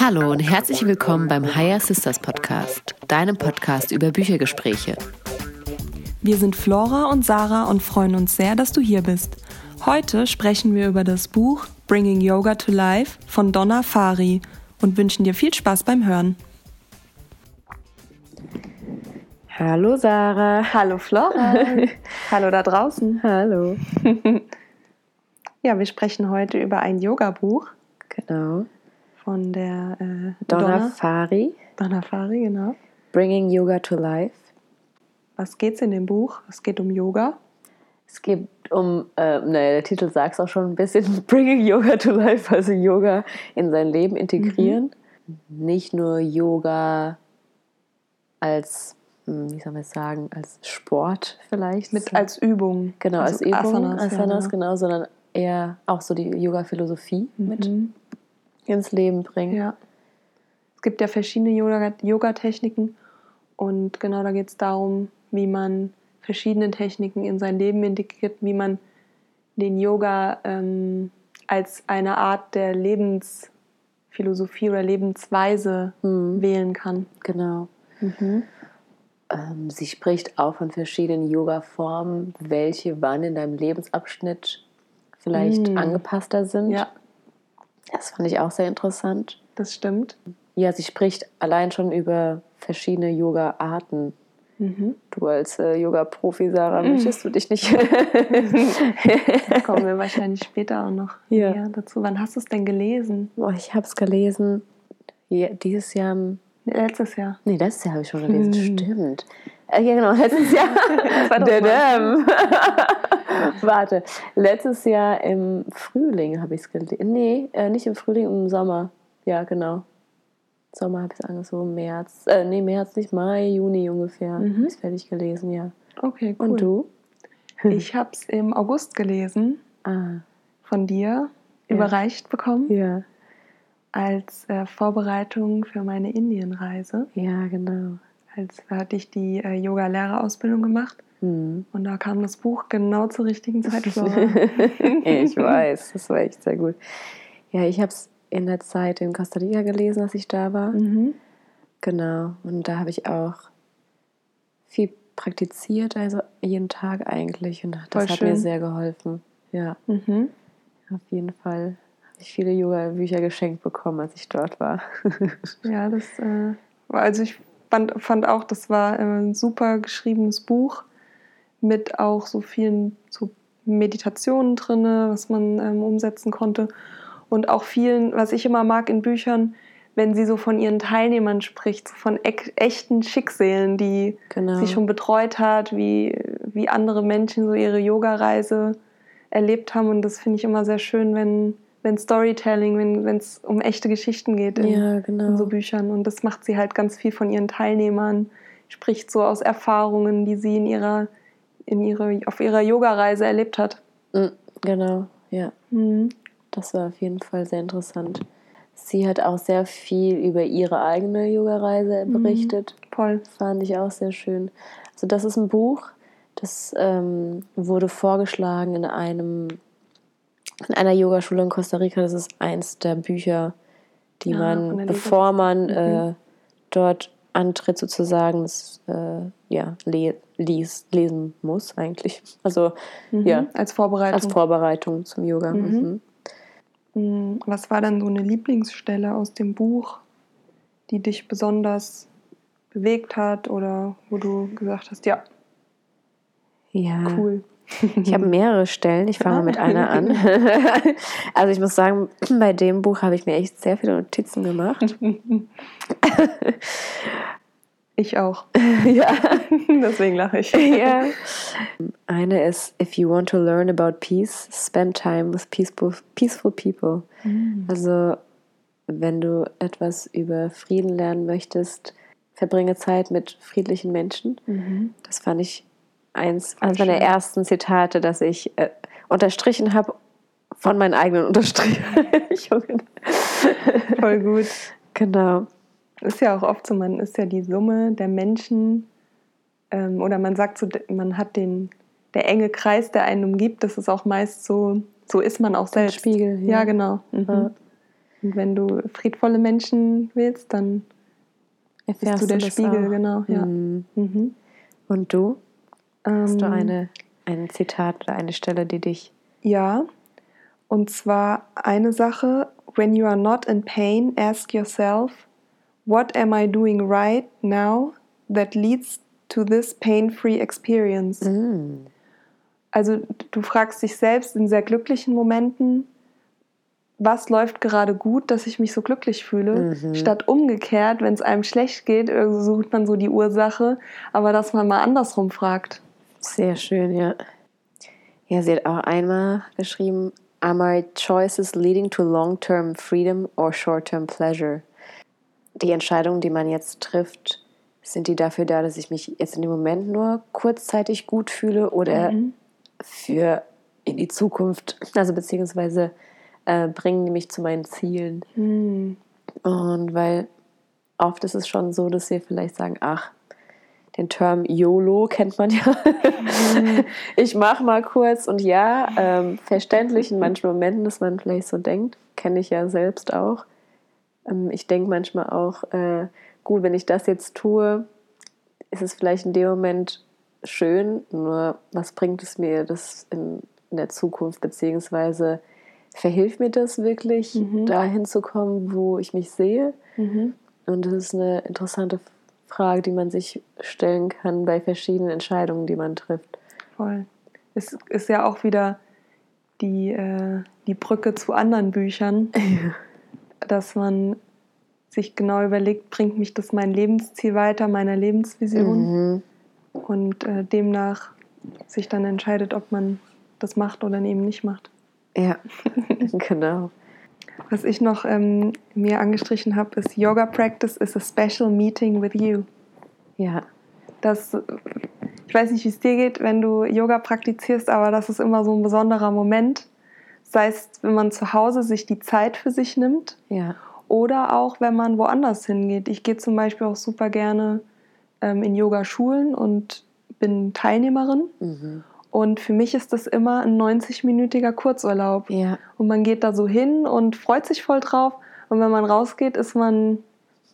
Hallo und herzlich willkommen beim Higher Sisters Podcast, deinem Podcast über Büchergespräche. Wir sind Flora und Sarah und freuen uns sehr, dass du hier bist. Heute sprechen wir über das Buch Bringing Yoga to Life von Donna Fari und wünschen dir viel Spaß beim Hören. Hallo Sarah. Hallo Flora. Hallo da draußen. Hallo. Ja, wir sprechen heute über ein Yoga-Buch Genau. von der äh, Donna Fari, Donna Fari, genau. Bringing Yoga to Life. Was geht's in dem Buch? Es geht um Yoga. Es geht um, äh, naja, der Titel sagt es auch schon ein bisschen, Bringing Yoga to Life, also Yoga in sein Leben integrieren. Nicht nur Yoga als, hm, wie soll man es sagen, als Sport vielleicht. Mit als Übung. genau, als also Übung, Asanas, Asanas, ja, genau, sondern eher auch so die Yoga-Philosophie mit Mhm. Ins Leben bringen. Ja. Es gibt ja verschiedene Yoga- Yoga-Techniken und genau da geht es darum, wie man verschiedene Techniken in sein Leben integriert, wie man den Yoga ähm, als eine Art der Lebensphilosophie oder Lebensweise Mhm. wählen kann. Genau. Ähm, sie spricht auch von verschiedenen Yoga-Formen, welche wann in deinem Lebensabschnitt vielleicht Mm. angepasster sind. Ja, Das fand ich auch sehr interessant. das stimmt. Ja, sie spricht allein schon über verschiedene Yoga-Arten. Mhm. Du als äh, Yoga-Profi, Sarah, möchtest du dich nicht... Da kommen wir wahrscheinlich später auch noch Ja. näher dazu. Wann hast du es denn gelesen? Boah, ich habe es gelesen. Ja, dieses Jahr... Letztes Jahr. Nee, letztes Jahr habe ich schon gelesen. Hm. Stimmt. Äh, ja, genau, letztes Jahr. 2019. Warte, letztes Jahr im Frühling habe ich es gelesen. Nee, äh, nicht im Frühling, im Sommer. Ja, genau. Sommer habe ich es angefangen, so März. Äh, nee, März nicht, Mai, Juni ungefähr. Mhm. Habe ich fertig gelesen, ja. Okay, cool. Und du? Ich habe es im August gelesen. Ah, von dir Ja. überreicht bekommen ja. als äh, Vorbereitung für meine Indienreise. Ja, genau. Als hatte ich die äh, Yoga-Lehrerausbildung gemacht Hm. und da kam das Buch genau zur richtigen Zeit. Flora. ich weiß, das war echt sehr gut. Ja, ich habe es in der Zeit in Costa Rica gelesen, als ich da war. mhm. Genau. Und da habe ich auch viel praktiziert, also jeden Tag eigentlich. Und das Voll hat schön. mir sehr geholfen. Ja, Mhm. auf jeden Fall habe ich viele Yoga-Bücher geschenkt bekommen, als ich dort war. Ja, das äh, war, also ich fand, fand auch, das war äh, ein super geschriebenes Buch mit auch so vielen so Meditationen drin, was man ähm, umsetzen konnte. Und auch vielen, was ich immer mag in Büchern, wenn sie so von ihren Teilnehmern spricht, so von ek- echten Schicksalen, die Genau. sie schon betreut hat, wie, wie andere Menschen so ihre Yoga-Reise erlebt haben. Und das finde ich immer sehr schön, wenn, wenn Storytelling, wenn es um echte Geschichten geht in, ja, in genau. so Büchern. Und das macht sie halt ganz viel von ihren Teilnehmern, spricht so aus Erfahrungen, die sie in ihrer, in ihre, auf ihrer Yoga-Reise erlebt hat. Mm, Genau, ja. Mhm. Das war auf jeden Fall sehr interessant. Sie hat auch sehr viel über ihre eigene Yoga-Reise Mhm. berichtet. Voll. Fand ich auch sehr schön. Also das ist ein Buch, das ähm, wurde vorgeschlagen in einem in einer Yogaschule in Costa Rica. Das ist eins der Bücher, die Ah, man, bevor man Mhm. äh, dort antritt, sozusagen, das, äh, ja, le lies, lesen muss eigentlich. Also Mhm. ja, Als Vorbereitung. als Vorbereitung zum Yoga. Mhm. Mhm. Mhm. Was war dann so eine Lieblingsstelle aus dem Buch, die dich besonders bewegt hat oder wo du gesagt hast, ja, Ja, cool. Ich habe mehrere Stellen. Ich fange mal mit einer an. also ich muss sagen, bei dem Buch habe ich mir echt sehr viele Notizen gemacht. Ich auch. ja. Deswegen lache ich. ja. Eine ist, if you want to learn about peace, spend time with peaceful, peaceful people. Also wenn du etwas über Frieden lernen möchtest, verbringe Zeit mit friedlichen Menschen. Mhm. Das fand ich eins, eines meiner ersten Zitate, das ich äh, unterstrichen habe von meinen eigenen Unterstrichungen. Voll gut. genau. Ist ja auch oft so, man ist ja die Summe der Menschen ähm, oder man sagt so, man hat den, der enge Kreis, der einen umgibt, das ist auch meist so, so ist man auch selbst. Spiegel, ja. Ja, genau. Mhm. Ja. Und wenn du friedvolle Menschen willst, dann Erfährst bist du der das Spiegel, auch? genau. Ja. Mhm. Mhm. Und du? Hast du Ähm, eine, ein Zitat oder eine Stelle, die dich. Ja, und zwar eine Sache, when you are not in pain, ask yourself, what am I doing right now that leads to this pain-free experience? Mm. Also du fragst dich selbst in sehr glücklichen Momenten, was läuft gerade gut, dass ich mich so glücklich fühle, Mhm. statt umgekehrt, wenn es einem schlecht geht, irgendwie sucht man so die Ursache, aber dass man mal andersrum fragt. Sehr schön, ja. Ja, sie hat auch einmal geschrieben, Are my choices leading to long-term freedom or short-term pleasure? Die Entscheidungen, die man jetzt trifft, sind die dafür da, dass ich mich jetzt in dem Moment nur kurzzeitig gut fühle oder Mhm. für in die Zukunft, also beziehungsweise äh, bringen die mich zu meinen Zielen. Hm. Und weil oft ist es schon so, dass wir vielleicht sagen, ach, den Term YOLO kennt man ja. ich mache mal kurz und ja, ähm, verständlich in manchen Momenten, dass man vielleicht so denkt, kenne ich ja selbst auch. Ähm, ich denke manchmal auch, äh, gut, wenn ich das jetzt tue, ist es vielleicht in dem Moment schön, nur was bringt es mir das in, in der Zukunft, beziehungsweise verhilft mir das wirklich, Mhm. dahin zu kommen, wo ich mich sehe? Mhm. Und das ist eine interessante Frage, die man sich stellen kann bei verschiedenen Entscheidungen, die man trifft. Voll. Es ist ja auch wieder die, äh, die Brücke zu anderen Büchern, dass man sich genau überlegt, bringt mich das mein Lebensziel weiter, meiner Lebensvision Mhm. und äh, demnach sich dann entscheidet, ob man das macht oder eben nicht macht. Ja, genau. Was ich noch ähm, mir angestrichen habe, ist Yoga Practice is a special meeting with you. Ja, Das, ich weiß nicht, wie es dir geht, wenn du Yoga praktizierst, aber das ist immer so ein besonderer Moment. Sei es, wenn man zu Hause sich die Zeit für sich nimmt ja. oder auch, wenn man woanders hingeht. Ich gehe zum Beispiel auch super gerne ähm, in Yogaschulen und bin Teilnehmerin. Mhm. Und für mich ist das immer ein 90-minütiger Kurzurlaub. Ja, Und man geht da so hin und freut sich voll drauf. Und wenn man rausgeht, ist man,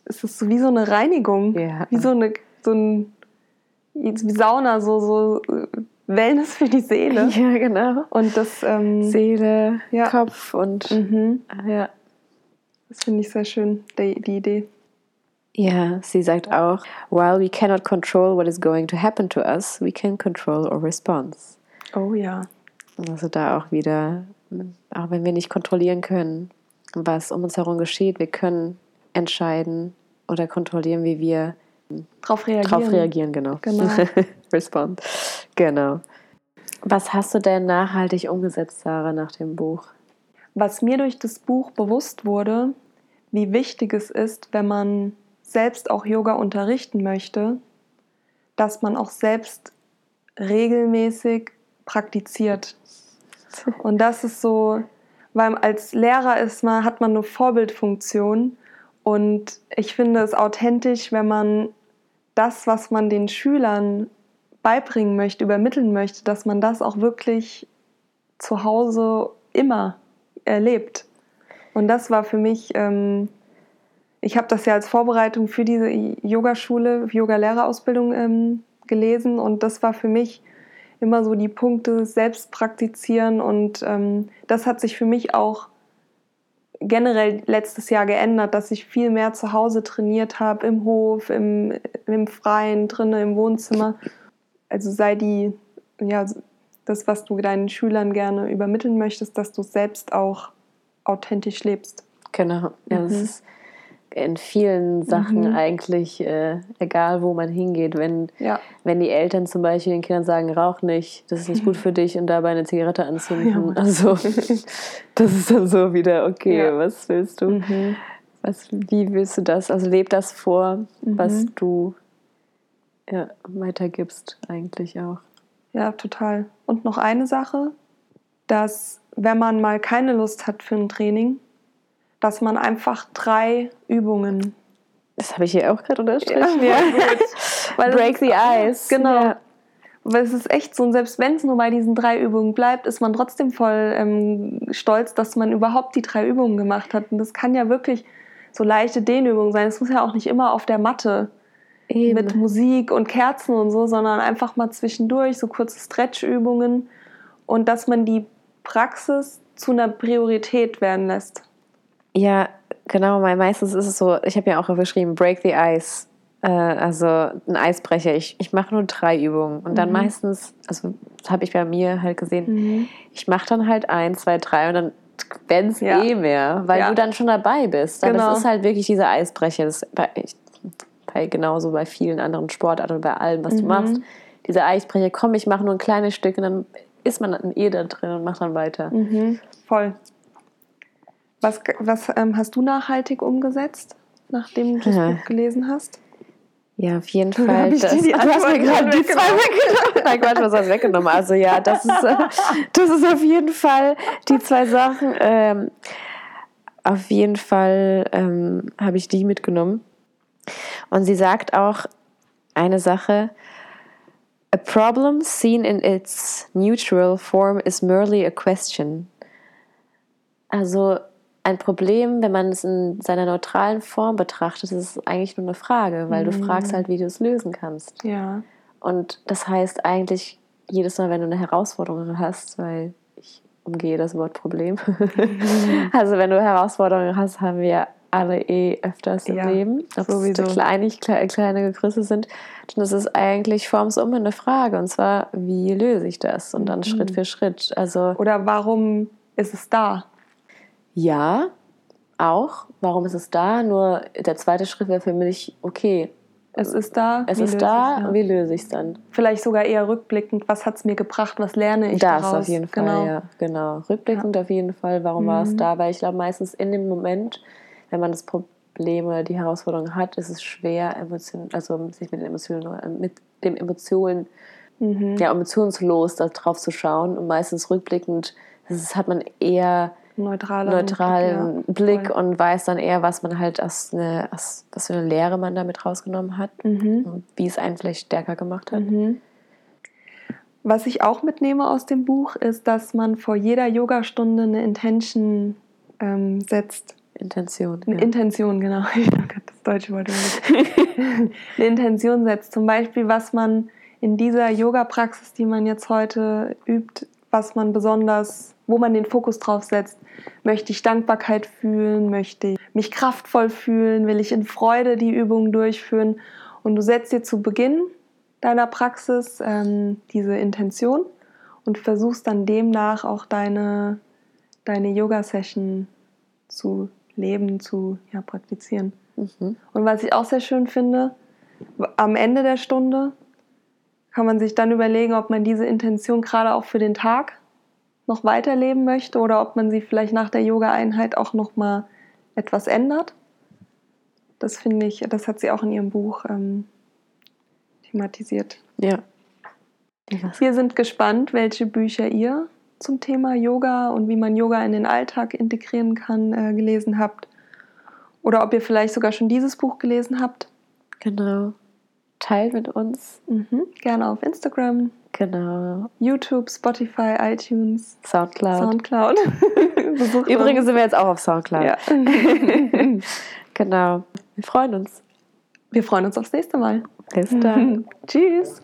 ist es wie so eine Reinigung. Ja. Wie so eine, so ein, Sauna, so, so äh, Wellness für die Seele. ja genau. Und das, ähm, Seele, Ja. Kopf und mhm, ja. das finde ich sehr schön, die, die Idee. Ja, sie sagt auch, while we cannot control what is going to happen to us, we can control our response. Oh ja. Also da auch wieder, auch wenn wir nicht kontrollieren können, was um uns herum geschieht, wir können entscheiden oder kontrollieren, wie wir Drauf reagieren. darauf reagieren, genau. Genau. Respond. Genau. Was hast du denn nachhaltig umgesetzt, Sarah, nach dem Buch? Was mir durch das Buch bewusst wurde, wie wichtig es ist, wenn man selbst auch Yoga unterrichten möchte, dass man auch selbst regelmäßig praktiziert. Und das ist so, weil als Lehrer ist man, hat man eine Vorbildfunktion und ich finde es authentisch, wenn man das, was man den Schülern beibringen möchte, übermitteln möchte, dass man das auch wirklich zu Hause immer erlebt. Und das war für mich, ähm, ich habe das ja als Vorbereitung für diese Yogaschule, Yoga-Lehrerausbildung ähm, gelesen und das war für mich immer so die Punkte selbst praktizieren und ähm, das hat sich für mich auch generell letztes Jahr geändert, dass ich viel mehr zu Hause trainiert habe, im Hof, im, im Freien, drinnen, im Wohnzimmer. Also sei die, ja, das, was du deinen Schülern gerne übermitteln möchtest, dass du es selbst auch authentisch lebst. Genau. Ja, das Mhm. ist in vielen Sachen Mhm. eigentlich äh, egal, wo man hingeht. Wenn, Ja, wenn die Eltern zum Beispiel den Kindern sagen, rauch nicht, das ist nicht gut für dich und dabei eine Zigarette Ja, anzünden. Mann. also das ist dann so wieder, okay, Ja. was willst du? mhm. Was, wie willst du das? Also leb das vor, was Mhm. du ja, weitergibst eigentlich auch. ja, total. Und noch eine Sache, dass wenn man mal keine Lust hat für ein Training, dass man einfach drei Übungen Das habe ich hier auch gerade unterstrichen. Ja, das Break the ice. Genau. Ja. weil es ist echt so, und selbst wenn es nur bei diesen drei Übungen bleibt, ist man trotzdem voll ähm, stolz, dass man überhaupt die drei Übungen gemacht hat. Und das kann ja wirklich so leichte Dehnübungen sein. Es muss ja auch nicht immer auf der Matte Eben. mit Musik und Kerzen und so, sondern einfach mal zwischendurch so kurze Stretchübungen und dass man die Praxis zu einer Priorität werden lässt. Ja, genau, weil meistens ist es so, ich habe ja auch geschrieben, break the ice. Äh, also ein Eisbrecher. Ich, ich mache nur drei Übungen. Und dann mhm. meistens, also das habe ich bei mir halt gesehen, mhm. ich mache dann halt ein, zwei, drei und dann werden es ja. eh mehr, weil ja. du dann schon dabei bist. Dann genau. Das ist halt wirklich dieser Eisbrecher. Das bei, bei, genauso bei vielen anderen Sportarten und bei allem, was mhm. du machst. Dieser Eisbrecher, komm, ich mache nur ein kleines Stück und dann ist man eh da drin und macht dann weiter. Mhm. Voll. Was, was ähm, hast du nachhaltig umgesetzt, nachdem du das ja. Buch gelesen hast? Ja, auf jeden Fall. Das, die du hast mir gerade die zwei weggenommen. Nein, Quatsch, was hast weggenommen? Also ja, das ist, äh, das ist auf jeden Fall die zwei Sachen. Ähm, auf jeden Fall ähm, habe ich die mitgenommen. Und sie sagt auch eine Sache. A problem seen in its neutral form is merely a question. Also ein Problem, wenn man es in seiner neutralen Form betrachtet, ist es eigentlich nur eine Frage, weil mhm. du fragst halt, wie du es lösen kannst. Ja. Und das heißt eigentlich jedes Mal, wenn du eine Herausforderung hast, weil ich umgehe das Wort Problem. Mhm. also wenn du Herausforderungen hast, haben wir alle eh öfters im ja, Leben, ob sowieso. es kleine, kleine Grüße sind, dann ist es eigentlich formsum eine Frage und zwar, wie löse ich das? Und dann mhm. Schritt für Schritt. Also, Oder warum ist es da? Ja, auch. Warum ist es da? Nur der zweite Schritt wäre für mich, okay. Es ist da. Es ist da. Ja. Wie löse ich es dann? Vielleicht sogar eher rückblickend. Was hat es mir gebracht? Was lerne ich das daraus? Das auf jeden Fall, genau. ja. Genau. Rückblickend ja. auf jeden Fall. Warum mhm. war es mhm. da? Weil ich glaube, meistens in dem Moment, wenn man das Problem oder die Herausforderung hat, ist es schwer, Emotionen, also sich mit den Emotionen, mit dem Emotionen, mhm. ja, emotionslos darauf zu schauen. Und meistens rückblickend das hat man eher neutralen, neutralen Blick, ja. Blick und weiß dann eher, was man halt aus, eine, aus was für eine Lehre man damit rausgenommen hat mhm. und wie es einen vielleicht stärker gemacht hat. Mhm. Was ich auch mitnehme aus dem Buch, ist, dass man vor jeder Yogastunde eine Intention ähm, setzt. Intention. Eine ja. Intention, genau. das deutsche Wort. eine Intention setzt. Zum Beispiel, was man in dieser Yoga-Praxis, die man jetzt heute übt, was man besonders, wo man den Fokus drauf setzt. Möchte ich Dankbarkeit fühlen? Möchte ich mich kraftvoll fühlen? Will ich in Freude die Übungen durchführen? Und du setzt dir zu Beginn deiner Praxis ähm, diese Intention und versuchst dann demnach auch deine, deine Yoga-Session zu leben, zu ja, praktizieren. Mhm. Und was ich auch sehr schön finde, am Ende der Stunde kann man sich dann überlegen, ob man diese Intention gerade auch für den Tag noch weiterleben möchte oder ob man sie vielleicht nach der Yoga-Einheit auch noch mal etwas ändert. Das finde ich, das hat sie auch in ihrem Buch ähm, thematisiert. Ja. Wir sind gespannt, welche Bücher ihr zum Thema Yoga und wie man Yoga in den Alltag integrieren kann äh, gelesen habt. Oder ob ihr vielleicht sogar schon dieses Buch gelesen habt. Genau teilt mit uns. Mhm, gerne auf Instagram. Genau. YouTube, Spotify, iTunes, Soundcloud. Soundcloud. Übrigens sind wir jetzt auch auf Soundcloud. Ja. genau. Wir freuen uns. Wir freuen uns aufs nächste Mal. Bis dann. Tschüss.